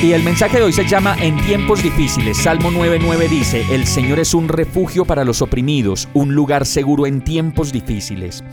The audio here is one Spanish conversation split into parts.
Y el mensaje de hoy se llama En tiempos difíciles. Salmo 9:9 dice, El Señor es un refugio para los oprimidos, un lugar seguro en tiempos difíciles.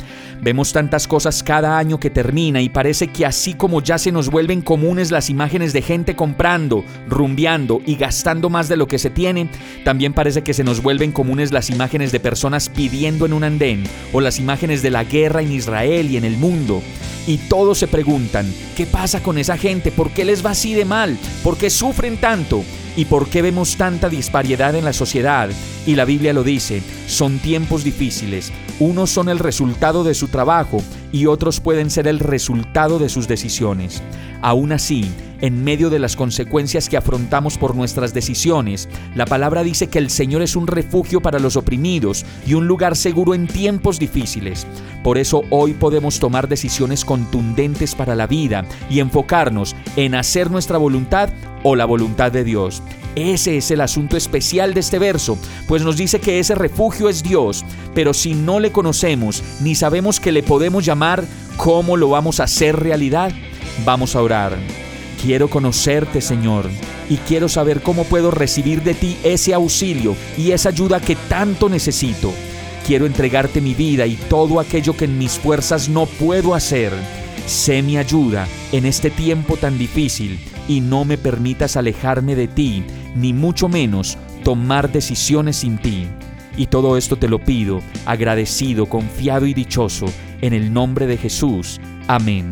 Vemos tantas cosas cada año que termina y parece que así como ya se nos vuelven comunes las imágenes de gente comprando, rumbeando y gastando más de lo que se tiene, también parece que se nos vuelven comunes las imágenes de personas pidiendo en un andén o las imágenes de la guerra en Israel y en el mundo. Y todos se preguntan, ¿qué pasa con esa gente? ¿Por qué les va así de mal? ¿Por qué sufren tanto? ¿Y por qué vemos tanta disparidad en la sociedad? Y la Biblia lo dice, son tiempos difíciles. Unos son el resultado de su trabajo y otros pueden ser el resultado de sus decisiones. Aún así, en medio de las consecuencias que afrontamos por nuestras decisiones, la palabra dice que el Señor es un refugio para los oprimidos y un lugar seguro en tiempos difíciles. Por eso hoy podemos tomar decisiones contundentes para la vida y enfocarnos en hacer nuestra voluntad o la voluntad de Dios. Ese es el asunto especial de este verso, pues nos dice que ese refugio es Dios, pero si no le conocemos ni sabemos que le podemos llamar, ¿cómo lo vamos a hacer realidad? Vamos a orar. Quiero conocerte, Señor, y quiero saber cómo puedo recibir de ti ese auxilio y esa ayuda que tanto necesito. Quiero entregarte mi vida y todo aquello que en mis fuerzas no puedo hacer. Sé mi ayuda en este tiempo tan difícil y no me permitas alejarme de ti, ni mucho menos tomar decisiones sin ti. Y todo esto te lo pido, agradecido, confiado y dichoso, en el nombre de Jesús. Amén.